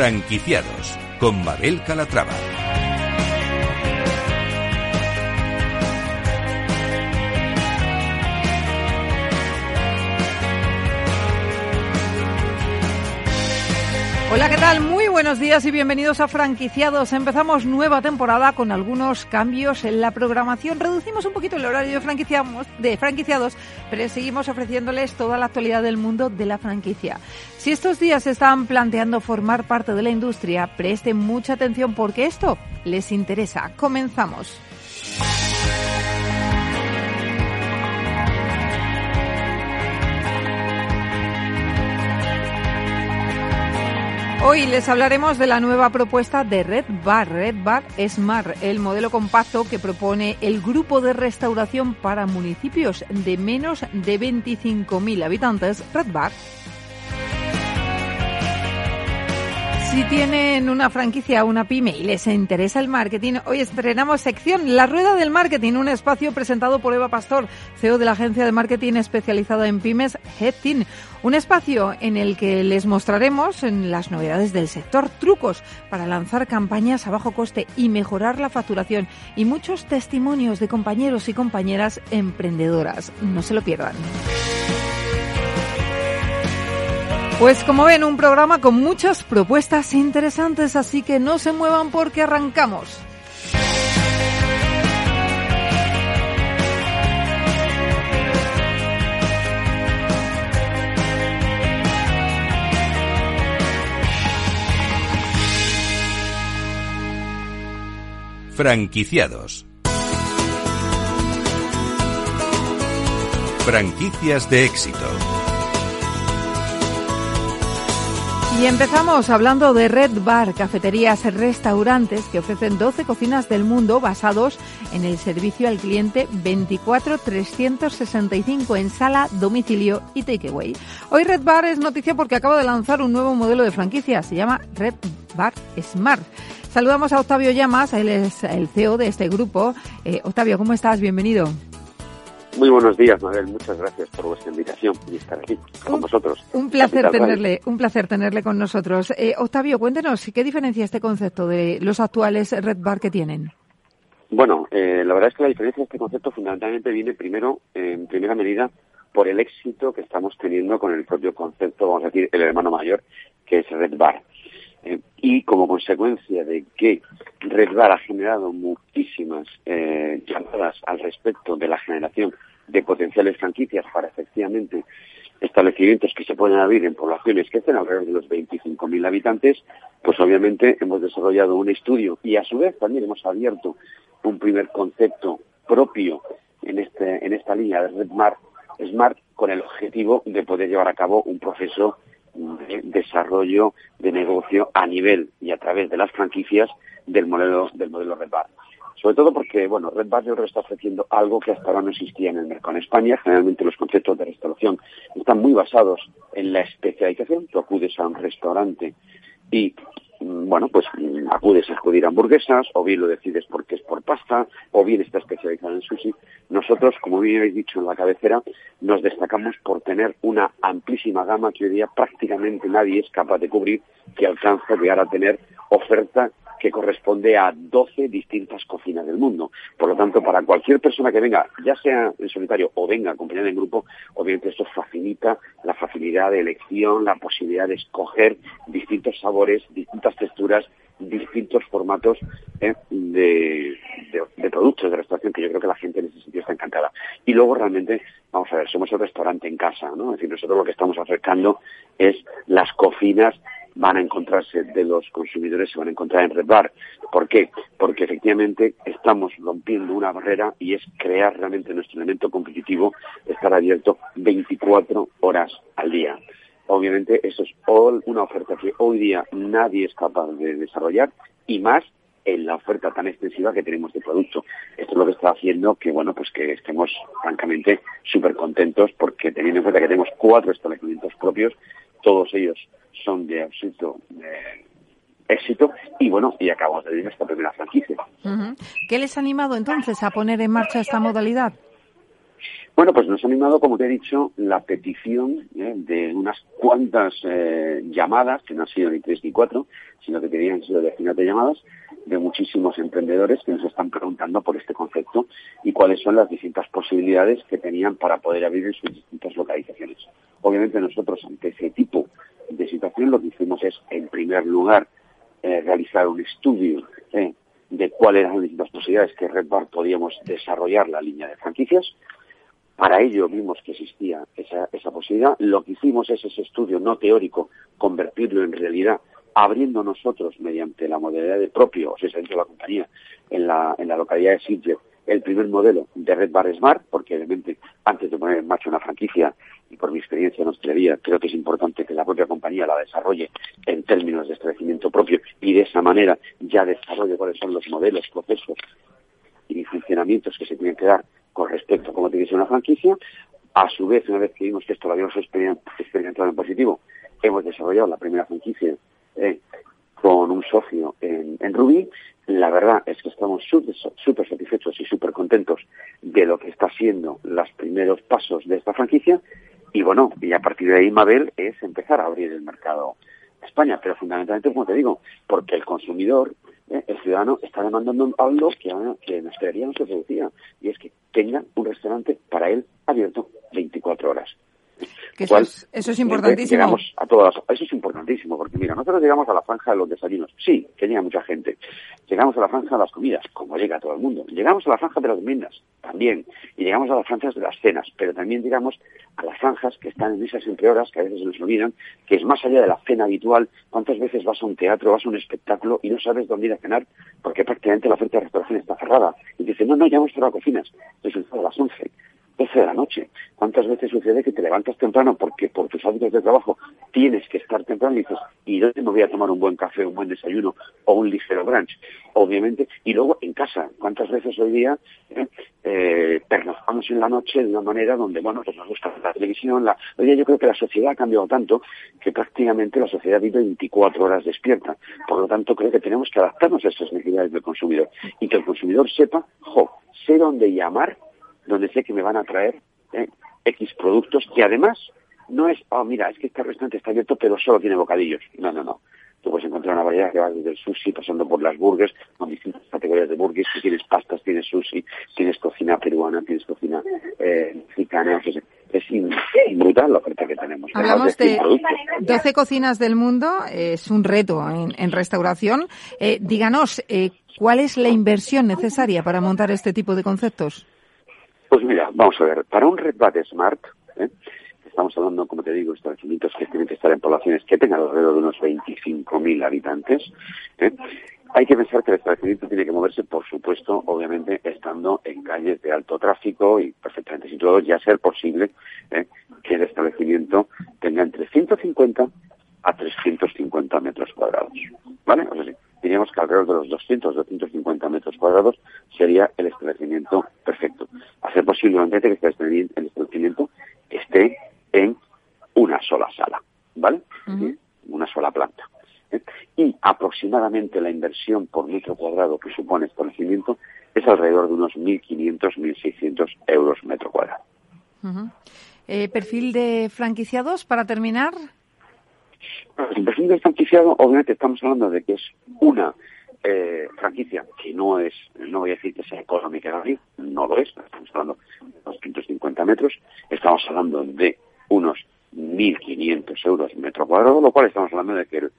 Franquiciados con Mabel Calatrava. Hola, ¿qué tal? Muy buenos días y bienvenidos a Franquiciados. Empezamos nueva temporada con algunos cambios en la programación. Reducimos un poquito el horario de, franquiciados, pero seguimos ofreciéndoles toda la actualidad del mundo de la franquicia. Si estos días están planteando formar parte de la industria, presten mucha atención porque esto les interesa. Comenzamos. Hoy les hablaremos de la nueva propuesta de Red Bar, Red Bar Smart, el modelo compacto que propone el grupo de restauración para municipios de menos de 25.000 habitantes, Red Bar. Si tienen una franquicia una pyme y les interesa el marketing, hoy estrenamos sección La Rueda del Marketing, un espacio presentado por Eva Pastor, CEO de la agencia de marketing especializada en pymes Headteam. Un espacio en el que les mostraremos las novedades del sector, trucos para lanzar campañas a bajo coste y mejorar la facturación y muchos testimonios de compañeros y compañeras emprendedoras. No se lo pierdan. Pues como ven, un programa con muchas propuestas interesantes, así que no se muevan porque arrancamos. Franquiciados. Franquicias de éxito. Y empezamos hablando de Red Bar, cafeterías, restaurantes que ofrecen 12 cocinas del mundo basados en el servicio al cliente 24-365 en sala, domicilio y takeaway. Hoy Red Bar es noticia porque acaba de lanzar un nuevo modelo de franquicia, se llama Red Bar Smart. Saludamos a Octavio Llamas, él es el CEO de este grupo. Eh, Octavio, ¿cómo estás? Bienvenido. Muy buenos días, Mabel. Muchas gracias por vuestra invitación y estar aquí con vosotros. Un placer tenerle, un placer tenerle con nosotros. Eh, Octavio, cuéntenos, ¿qué diferencia este concepto de los actuales Red Bar que tienen? Bueno, eh, la verdad es que la diferencia de este concepto fundamentalmente viene primero, en primera medida, por el éxito que estamos teniendo con el propio concepto, vamos a decir, el hermano mayor, que es Red Bar. Eh, y como consecuencia de que Red Bar ha generado muchísimas eh, llamadas al respecto de la generación de potenciales franquicias para efectivamente establecimientos que se pueden abrir en poblaciones que estén alrededor de los 25.000 habitantes, pues obviamente hemos desarrollado un estudio y a su vez también hemos abierto un primer concepto propio en, este, en esta línea de Red Smart con el objetivo de poder llevar a cabo un proceso de desarrollo de negocio a nivel y a través de las franquicias del modelo del modelo Red Bar. Sobre todo porque, bueno, Red Bar yo creo está ofreciendo algo que hasta ahora no existía en el mercado en España. Generalmente los conceptos de restauración están muy basados en la especialización. Tú acudes a un restaurante y bueno, pues acudes a acudir hamburguesas, o bien lo decides porque es por pasta, o bien está especializado en sushi. Nosotros, como bien habéis dicho en la cabecera, nos destacamos por tener una amplísima gama que hoy día prácticamente nadie es capaz de cubrir, que alcanza llegar a tener oferta que corresponde a 12 distintas cocinas del mundo. Por lo tanto, para cualquier persona que venga, ya sea en solitario o venga acompañada en grupo, obviamente esto facilita la facilidad de elección, la posibilidad de escoger distintos sabores, distintas texturas, distintos formatos eh, de, productos de restauración que yo creo que la gente en ese sentido está encantada. Y luego realmente, vamos a ver, somos el restaurante en casa, ¿no? Es decir, nosotros lo que estamos acercando es las cocinas van a encontrarse de los consumidores, se van a encontrar en Red Bar. ¿Por qué? Porque efectivamente estamos rompiendo una barrera y es crear realmente nuestro elemento competitivo, estar abierto 24 horas al día. Obviamente eso es una oferta que hoy día nadie es capaz de desarrollar y más en la oferta tan extensiva que tenemos de producto. Esto es lo que está haciendo que, bueno, pues que estemos francamente súper contentos porque teniendo en cuenta que tenemos cuatro establecimientos propios, todos ellos son de absoluto eh, éxito y bueno, y acabamos de vivir esta primera franquicia. ¿Qué les ha animado entonces a poner en marcha esta modalidad? Bueno, pues nos ha animado, como te he dicho, la petición ¿eh? de unas cuantas eh, llamadas, que no han sido ni tres ni cuatro, sino que tenían sido decenas de llamadas, de muchísimos emprendedores que nos están preguntando por este concepto y cuáles son las distintas posibilidades que tenían para poder abrir en sus distintas localizaciones. Obviamente nosotros ante ese tipo de situación lo que hicimos es, en primer lugar, eh, realizar un estudio eh, de cuáles eran las distintas posibilidades que Red Bar podíamos desarrollar la línea de franquicias. Para ello vimos que existía esa, esa posibilidad. Lo que hicimos es ese estudio no teórico, convertirlo en realidad abriendo nosotros mediante la modalidad de propio, o sea, dentro de la compañía, en la, en la localidad de Sitges, el primer modelo de Red Bar Smart, porque obviamente antes de poner en marcha una franquicia, y por mi experiencia en hostelería, creo que es importante que la propia compañía la desarrolle en términos de establecimiento propio y de esa manera ya desarrolle cuáles son los modelos, procesos y funcionamientos que se tienen que dar con respecto a cómo tiene que ser una franquicia. A su vez, una vez que vimos que esto lo habíamos experimentado en positivo, hemos desarrollado la primera franquicia eh, con un socio en, en Rubí. La verdad es que estamos súper satisfechos y súper contentos de lo que está siendo los primeros pasos de esta franquicia. Y bueno, y a partir de ahí, Mabel, es empezar a abrir el mercado a España. Pero fundamentalmente, como te digo, porque el consumidor, eh, el ciudadano, está demandando algo que, que en hostelería no se producía. Y es que tenga un restaurante para él abierto 24 horas eso, es, eso es importantísimo. Llegamos a todas, eso es importantísimo, porque mira, nosotros llegamos a la franja de los desayunos, sí, tenía mucha gente. Llegamos a la franja de las comidas, como llega todo el mundo. Llegamos a la franja de las meriendas, también. Y llegamos a las franjas de las cenas, pero también llegamos a las franjas que están en esas entre horas, que a veces se nos olvidan, que es más allá de la cena habitual. ¿Cuántas veces vas a un teatro, vas a un espectáculo y no sabes dónde ir a cenar? Porque prácticamente la oferta de restauración está cerrada. Y dices, no, no, ya hemos cerrado cocinas. Entonces, a las 11 12 de la noche. ¿Cuántas veces sucede que te levantas temprano porque por tus hábitos de trabajo tienes que estar temprano y dices, ¿y dónde me voy a tomar un buen café, un buen desayuno o un ligero brunch? Obviamente, y luego en casa, ¿cuántas veces hoy día eh, eh en la noche de una manera donde, bueno, pues nos gusta la televisión, la... hoy día yo creo que la sociedad ha cambiado tanto que prácticamente la sociedad vive 24 horas despierta. Por lo tanto, creo que tenemos que adaptarnos a esas necesidades del consumidor y que el consumidor sepa, jo, sé dónde llamar donde sé que me van a traer eh, X productos que además no es, oh, mira, es que este restaurante está abierto pero solo tiene bocadillos. No, no, no. Tú puedes encontrar una variedad que va desde el sushi, pasando por las burgers, con distintas categorías de burgers. tienes pastas, tienes sushi, tienes cocina peruana, tienes cocina eh, mexicana. es brutal la oferta que tenemos. Hablamos de 12 cocinas del mundo, es un reto en, restauración. Eh, díganos, eh, ¿cuál es la inversión necesaria para montar este tipo de conceptos? Pues mira, vamos a ver, para un Red Smart, ¿eh? estamos hablando, como te digo, establecimientos que tienen que estar en poblaciones que tengan alrededor de unos 25.000 habitantes, ¿eh? hay que pensar que el establecimiento tiene que moverse, por supuesto, obviamente, estando en calles de alto tráfico y perfectamente situados, ya ser posible ¿eh? que el establecimiento tenga entre 150 a 350 metros cuadrados. ¿Vale? O sea, diríamos que alrededor de los 200, 250 metros cuadrados sería el establecimiento perfecto. Hacer posiblemente que este el establecimiento esté en una sola sala, ¿vale? Una sola planta. ¿eh? Y aproximadamente la inversión por metro cuadrado que supone este establecimiento es alrededor de unos 1.500, 1.600 euros metro cuadrado. Eh, ¿Perfil de franquiciados para terminar? El perfil del franquiciado, obviamente estamos hablando de que es una eh, franquicia que no es, no voy a decir que sea económica de abrir, no lo es, estamos hablando de 250 metros, estamos hablando de unos 1.500 euros metro cuadrado, lo cual estamos hablando de que eh,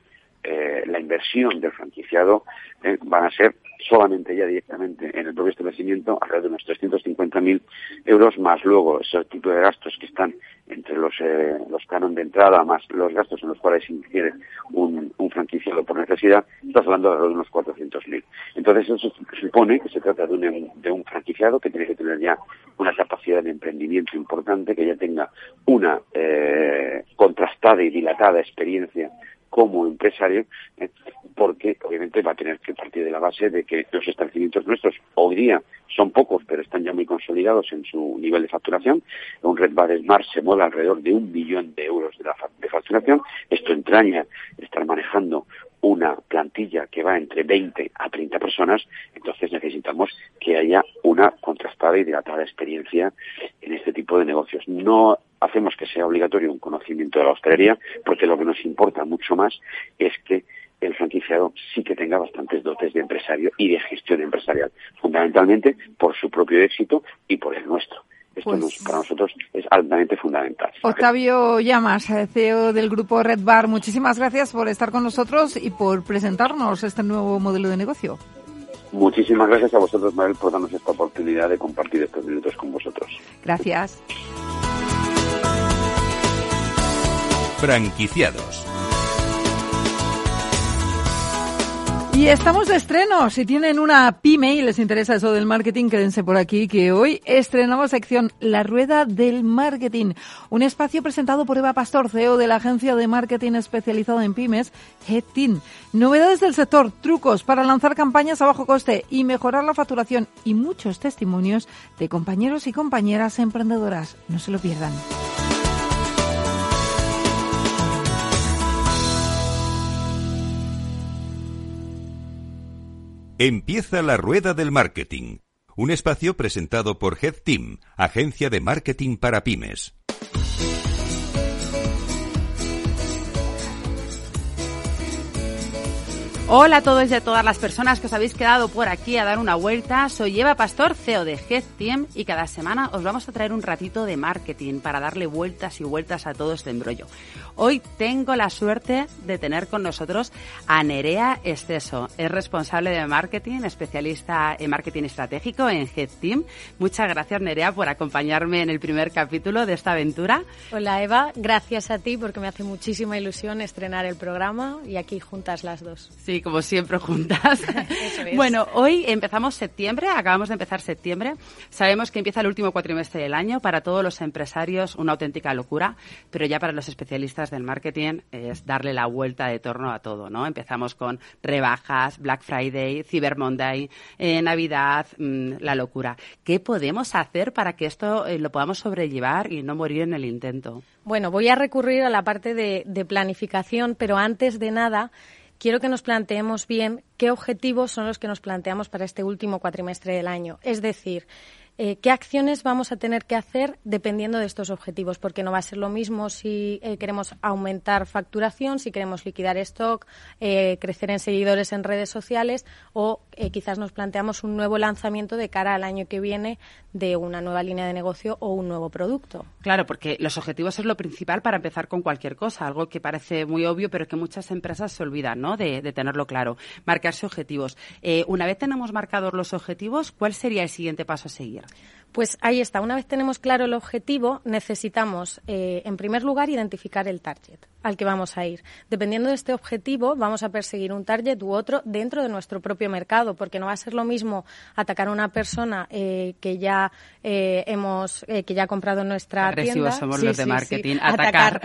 la inversión del franquiciado eh, van a ser solamente ya directamente en el propio establecimiento alrededor de unos 350.000 euros, más luego ese tipo de gastos que están entre los, eh, los canon de entrada, más los gastos en los cuales ingiere un, un franquiciado por necesidad, estás hablando de alrededor de unos 400.000. Entonces eso supone que se trata de un, de un franquiciado que tiene que tener ya una capacidad de emprendimiento importante, que ya tenga una eh, contrastada y dilatada experiencia como empresario, eh, porque obviamente va a tener que partir de la base de que los establecimientos nuestros hoy día son pocos, pero están ya muy consolidados en su nivel de facturación. Un Red Bar Smart se mueve alrededor de un billón de euros de, de facturación. Esto entraña estar manejando una plantilla que va entre 20 a 30 personas, entonces necesitamos que haya una contrastada y dilatada experiencia en este tipo de negocios. No hacemos que sea obligatorio un conocimiento de la hostelería, porque lo que nos importa mucho más es que el franquiciado sí que tenga bastantes dotes de empresario y de gestión empresarial, fundamentalmente por su propio éxito y por el nuestro. Esto Pues- para nosotros es altamente fundamental. Octavio Llamas, eh, CEO del grupo Red Bar, muchísimas gracias por estar con nosotros y por presentarnos este nuevo modelo de negocio. Muchísimas gracias a vosotros, Mabel, por darnos esta oportunidad de compartir estos minutos con vosotros. Gracias. Franquiciados. Y estamos de estreno. Si tienen una pyme y les interesa eso del marketing, quédense por aquí que hoy estrenamos sección La Rueda del Marketing, un espacio presentado por Eva Pastor, CEO de la agencia de marketing especializado en pymes, HeadTeam. Novedades del sector, trucos para lanzar campañas a bajo coste y mejorar la facturación y muchos testimonios de compañeros y compañeras emprendedoras. No se lo pierdan. Empieza la rueda del marketing. Un espacio presentado por Head Team, agencia de marketing para pymes. Hola a todos y a todas las personas que os habéis quedado por aquí a dar una vuelta. Soy Eva Pastor, CEO de Head Team y cada semana os vamos a traer un ratito de marketing para darle vueltas y vueltas a todo este embrollo. Hoy tengo la suerte de tener con nosotros a Nerea Esteso. Es responsable de marketing, especialista en marketing estratégico en Head Team. Muchas gracias Nerea por acompañarme en el primer capítulo de esta aventura. Hola Eva, gracias a ti porque me hace muchísima ilusión estrenar el programa y aquí juntas las dos. Sí, como siempre juntas. Eso es. Bueno, hoy empezamos septiembre, acabamos de empezar septiembre. Sabemos que empieza el último cuatrimestre del año. Para todos los empresarios, una auténtica locura, pero ya para los especialistas del marketing es darle la vuelta de torno a todo, ¿no? Empezamos con rebajas, Black Friday, Cyber Monday, eh, Navidad, mm, la locura. ¿Qué podemos hacer para que esto eh, lo podamos sobrellevar y no morir en el intento? Bueno, voy a recurrir a la parte de, de planificación, pero antes de nada quiero que nos planteemos bien qué objetivos son los que nos planteamos para este último cuatrimestre del año. Es decir, eh, qué acciones vamos a tener que hacer dependiendo de estos objetivos, porque no va a ser lo mismo si eh, queremos aumentar facturación, si queremos liquidar stock, eh, crecer en seguidores en redes sociales o quizás nos planteamos un nuevo lanzamiento de cara al año que viene de una nueva línea de negocio o un nuevo producto. Claro, porque los objetivos es lo principal para empezar con cualquier cosa, algo que parece muy obvio, pero que muchas empresas se olvidan ¿no? de, de tenerlo claro. Marcarse objetivos. Una vez tenemos marcados los objetivos, ¿cuál sería el siguiente paso a seguir? Pues ahí está. Una vez tenemos claro el objetivo, necesitamos, eh, en primer lugar, identificar el target al que vamos a ir. Dependiendo de este objetivo, vamos a perseguir un target u otro dentro de nuestro propio mercado, porque no va a ser lo mismo atacar a una persona eh, que ya eh, hemos, eh, que ya ha comprado en nuestra Agresivos tienda. somos los de marketing. Atacar.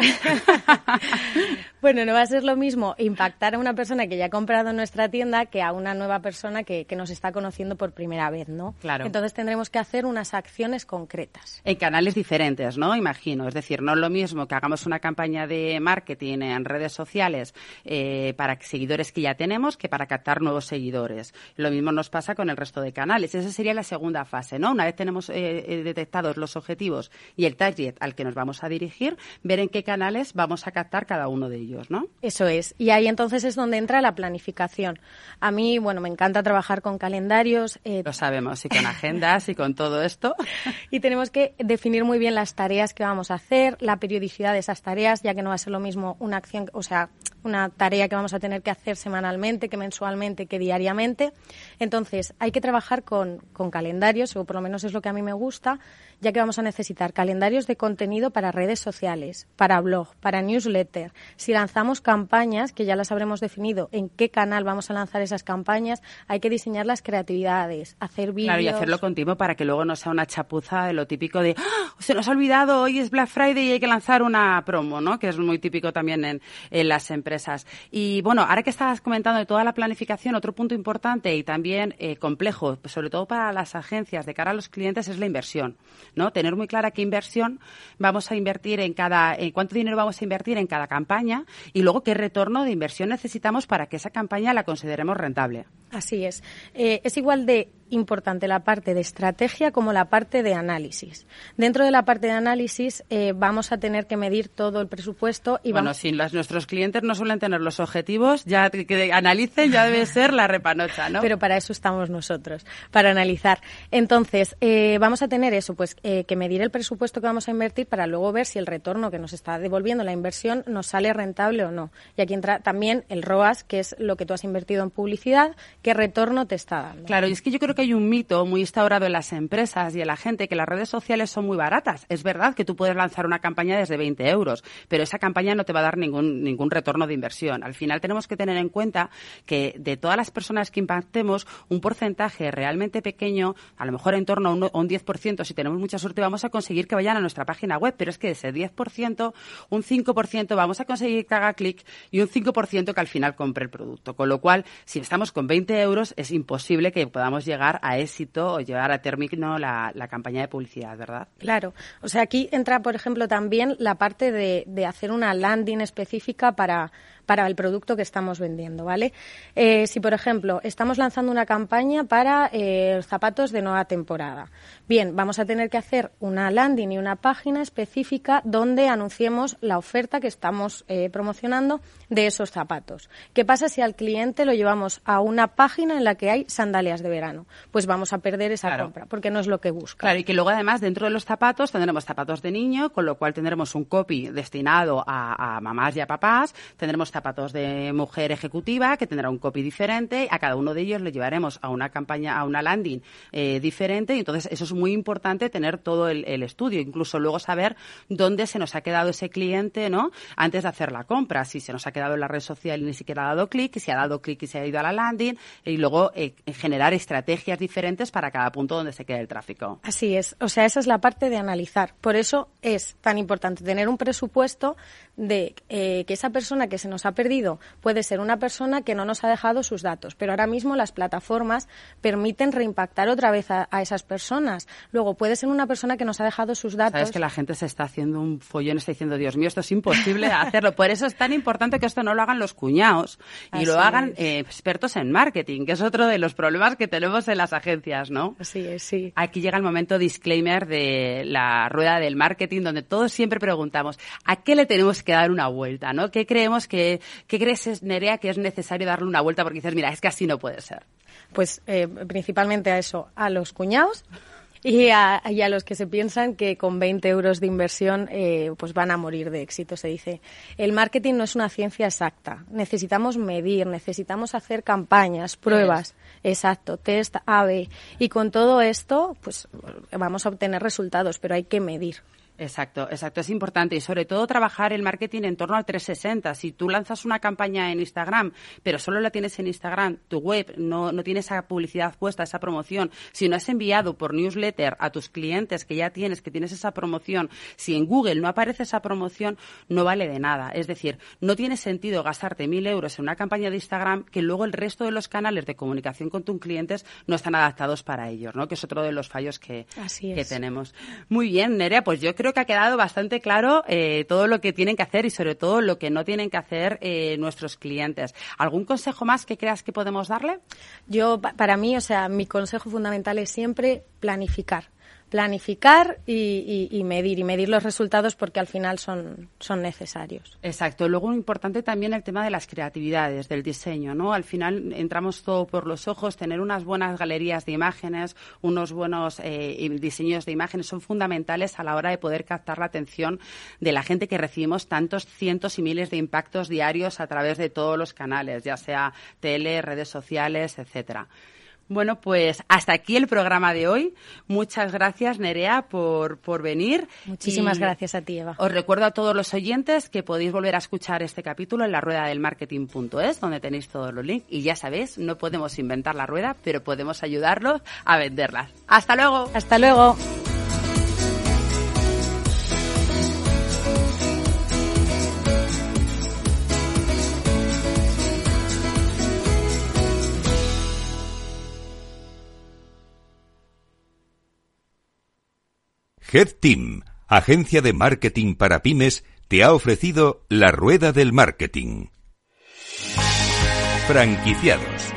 bueno, no va a ser lo mismo impactar a una persona que ya ha comprado en nuestra tienda que a una nueva persona que, que nos está conociendo por primera vez, ¿no? Claro. Entonces tendremos que hacer unas acciones concretas. En canales diferentes, ¿no? Imagino. Es decir, no es lo mismo que hagamos una campaña de marketing en redes sociales eh, para seguidores que ya tenemos que para captar nuevos seguidores. Lo mismo nos pasa con el resto de canales. Esa sería la segunda fase, ¿no? Una vez tenemos eh, eh, detectados los objetivos y el target al que nos vamos a dirigir, ver en qué canales vamos a captar cada uno de ellos, ¿no? Eso es. Y ahí entonces es donde entra la planificación. A mí, bueno, me encanta trabajar con calendarios. eh, Lo sabemos, y con agendas y con todo esto. y tenemos que definir muy bien las tareas que vamos a hacer, la periodicidad de esas tareas, ya que no va a ser lo mismo una acción, o sea, una tarea que vamos a tener que hacer semanalmente, que mensualmente, que diariamente. Entonces, hay que trabajar con, con calendarios, o por lo menos es lo que a mí me gusta, ya que vamos a necesitar calendarios de contenido para redes sociales, para blog, para newsletter. Si lanzamos campañas, que ya las habremos definido, en qué canal vamos a lanzar esas campañas, hay que diseñar las creatividades, hacer vídeos. Claro, y hacerlo continuo para que luego no sea una chapuza de lo típico de ¡Ah! se nos ha olvidado, hoy es Black Friday y hay que lanzar una promo, ¿no? Que es muy típico también en, en las empresas. Y bueno, ahora que estabas comentando de toda la planificación, otro punto importante y también eh, complejo, sobre todo para las agencias de cara a los clientes, es la inversión. ¿no? Tener muy clara qué inversión vamos a invertir en cada, en cuánto dinero vamos a invertir en cada campaña y luego qué retorno de inversión necesitamos para que esa campaña la consideremos rentable. Así es. Eh, es igual de importante la parte de estrategia como la parte de análisis. Dentro de la parte de análisis eh, vamos a tener que medir todo el presupuesto y bueno, vamos... si nuestros clientes no suelen tener los objetivos, ya que, analicen ya debe ser la repanocha, ¿no? Pero para eso estamos nosotros, para analizar. Entonces, eh, vamos a tener eso, pues eh, que medir el presupuesto que vamos a invertir para luego ver si el retorno que nos está devolviendo la inversión nos sale rentable o no. Y aquí entra también el ROAS, que es lo que tú has invertido en publicidad, qué retorno te está dando. Claro, y es que yo creo que hay un mito muy instaurado en las empresas y en la gente que las redes sociales son muy baratas. Es verdad que tú puedes lanzar una campaña desde 20 euros, pero esa campaña no te va a dar ningún, ningún retorno de inversión. Al final tenemos que tener en cuenta que de todas las personas que impactemos, un porcentaje realmente pequeño, a lo mejor en torno a un, a un 10%, si tenemos mucha suerte, vamos a conseguir que vayan a nuestra página web, pero es que de ese 10%, un 5% vamos a conseguir que haga clic y un 5% que al final compre el producto. Con lo cual, si estamos con 20 euros, es imposible que podamos llegar a éxito o llevar a término la, campaña de publicidad, ¿verdad? Claro. O sea, aquí entra, por ejemplo, también la parte de hacer una landing específica para para el producto que estamos vendiendo, ¿vale? Eh, si, por ejemplo, estamos lanzando una campaña para eh, zapatos de nueva temporada, bien, vamos a tener que hacer una landing y una página específica donde anunciemos la oferta que estamos eh, promocionando de esos zapatos. ¿Qué pasa si al cliente lo llevamos a una página en la que hay sandalias de verano? Pues vamos a perder esa Claro. compra, porque no es lo que busca. Claro, y que luego además dentro de los zapatos tendremos zapatos de niño, con lo cual tendremos un copy destinado a, a mamás y a papás, tendremos zapatos de mujer ejecutiva que tendrá un copy diferente, a cada uno de ellos le llevaremos a una campaña, a una landing eh, diferente, y entonces eso es muy importante tener todo el, estudio, incluso luego saber dónde se nos ha quedado ese cliente, ¿no? Antes de hacer la compra, si se nos ha quedado en la red social y ni siquiera ha dado clic, si ha dado clic y se ha ido a la landing, y luego eh, generar estrategias diferentes para cada punto donde se quede el tráfico. Así es, o sea, esa es la parte de analizar. Por eso es tan importante tener un presupuesto de eh, que esa persona que se nos ha perdido puede ser una persona que no nos ha dejado sus datos, pero ahora mismo las plataformas permiten reimpactar otra vez a, a esas personas. Luego puede ser una persona que nos ha dejado sus datos. Sabes que la gente se está haciendo un follón, está diciendo, Dios mío, esto es imposible hacerlo. Por eso es tan importante que esto no lo hagan los cuñados y Así lo hagan eh, expertos en marketing, que es otro de los problemas que tenemos en las agencias, ¿no? Así es, sí. Aquí llega el momento disclaimer de la rueda del marketing, donde todos siempre preguntamos, ¿a qué le tenemos que dar una vuelta? ¿no? ¿Qué creemos que, qué crees, Nerea, que es necesario darle una vuelta? Porque dices, mira, es que así no puede ser. Pues eh, principalmente a eso, a los cuñados y a, y a los que se piensan que con 20 euros de inversión eh, pues van a morir de éxito, se dice. El marketing no es una ciencia exacta. Necesitamos medir, necesitamos hacer campañas, pruebas. Exacto, test A-B. Y con todo esto, pues vamos a obtener resultados, pero hay que medir. Exacto, exacto, es importante y sobre todo trabajar el marketing en torno al 360. Si tú lanzas una campaña en Instagram, pero solo la tienes en Instagram, tu web no, no tiene esa publicidad puesta, esa promoción, si no has enviado por newsletter a tus clientes que ya tienes, que tienes esa promoción, si en Google no aparece esa promoción, no vale de nada. Es decir, no tiene sentido gastarte mil euros en una campaña de Instagram que luego el resto de los canales de comunicación con tus clientes no están adaptados para ellos, ¿no? Que es otro de los fallos que, Así que tenemos. Muy bien, Nerea, pues yo creo que ha quedado bastante claro eh, todo lo que tienen que hacer y sobre todo lo que no tienen que hacer eh, nuestros clientes. ¿Algún consejo más que creas que podemos darle? Yo, pa- para mí, o sea, mi consejo fundamental es siempre planificar. Planificar y, medir, y medir los resultados porque al final son, son necesarios. Exacto. Luego importante también el tema de las creatividades, del diseño, ¿no? Al final entramos todo por los ojos, tener unas buenas galerías de imágenes, unos buenos eh, diseños de imágenes son fundamentales a la hora de poder captar la atención de la gente que recibimos tantos cientos y miles de impactos diarios a través de todos los canales, ya sea tele, redes sociales, etcétera. Bueno, pues hasta aquí el programa de hoy. Muchas gracias, Nerea, por, por venir. Muchísimas Y- gracias a ti, Eva. os recuerdo a todos los oyentes que podéis volver a escuchar este capítulo en la rueda del marketing.es, donde tenéis todos los links. Y ya sabéis, no podemos inventar la rueda, pero podemos ayudarlos a venderlas. ¡Hasta luego! Hasta luego. Head Team, agencia de marketing para pymes, te ha ofrecido la rueda del marketing. Franquiciados.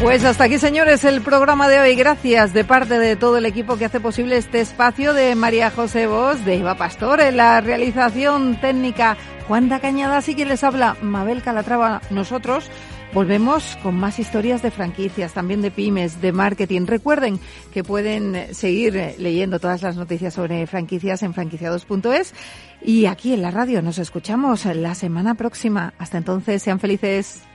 Pues hasta aquí, señores, el programa de hoy. Gracias de parte de todo el equipo que hace posible este espacio de María José Vos, de Eva Pastor, en la realización técnica Juan da Cañada, así que les habla Mabel Calatrava. Nosotros volvemos con más historias de franquicias, también de pymes, de marketing. Recuerden que pueden seguir leyendo todas las noticias sobre franquicias en franquiciados.es y aquí en la radio nos escuchamos la semana próxima. Hasta entonces, sean felices.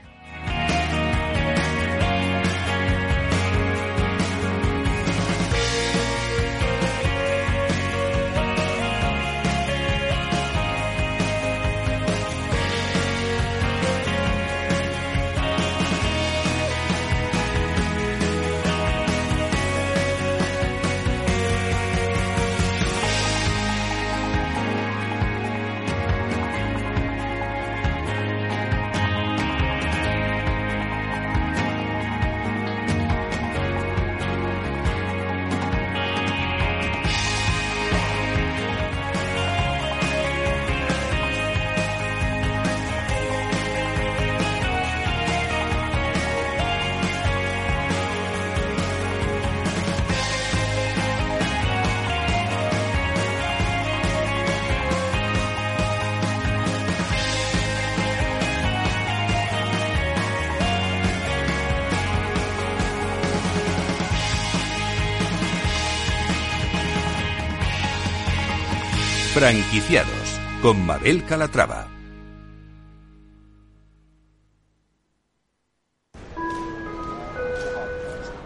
Franquiciados con Mabel Calatrava.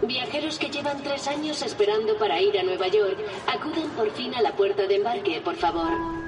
Viajeros que llevan tres años esperando para ir a Nueva York, acudan por fin a la puerta de embarque, por favor.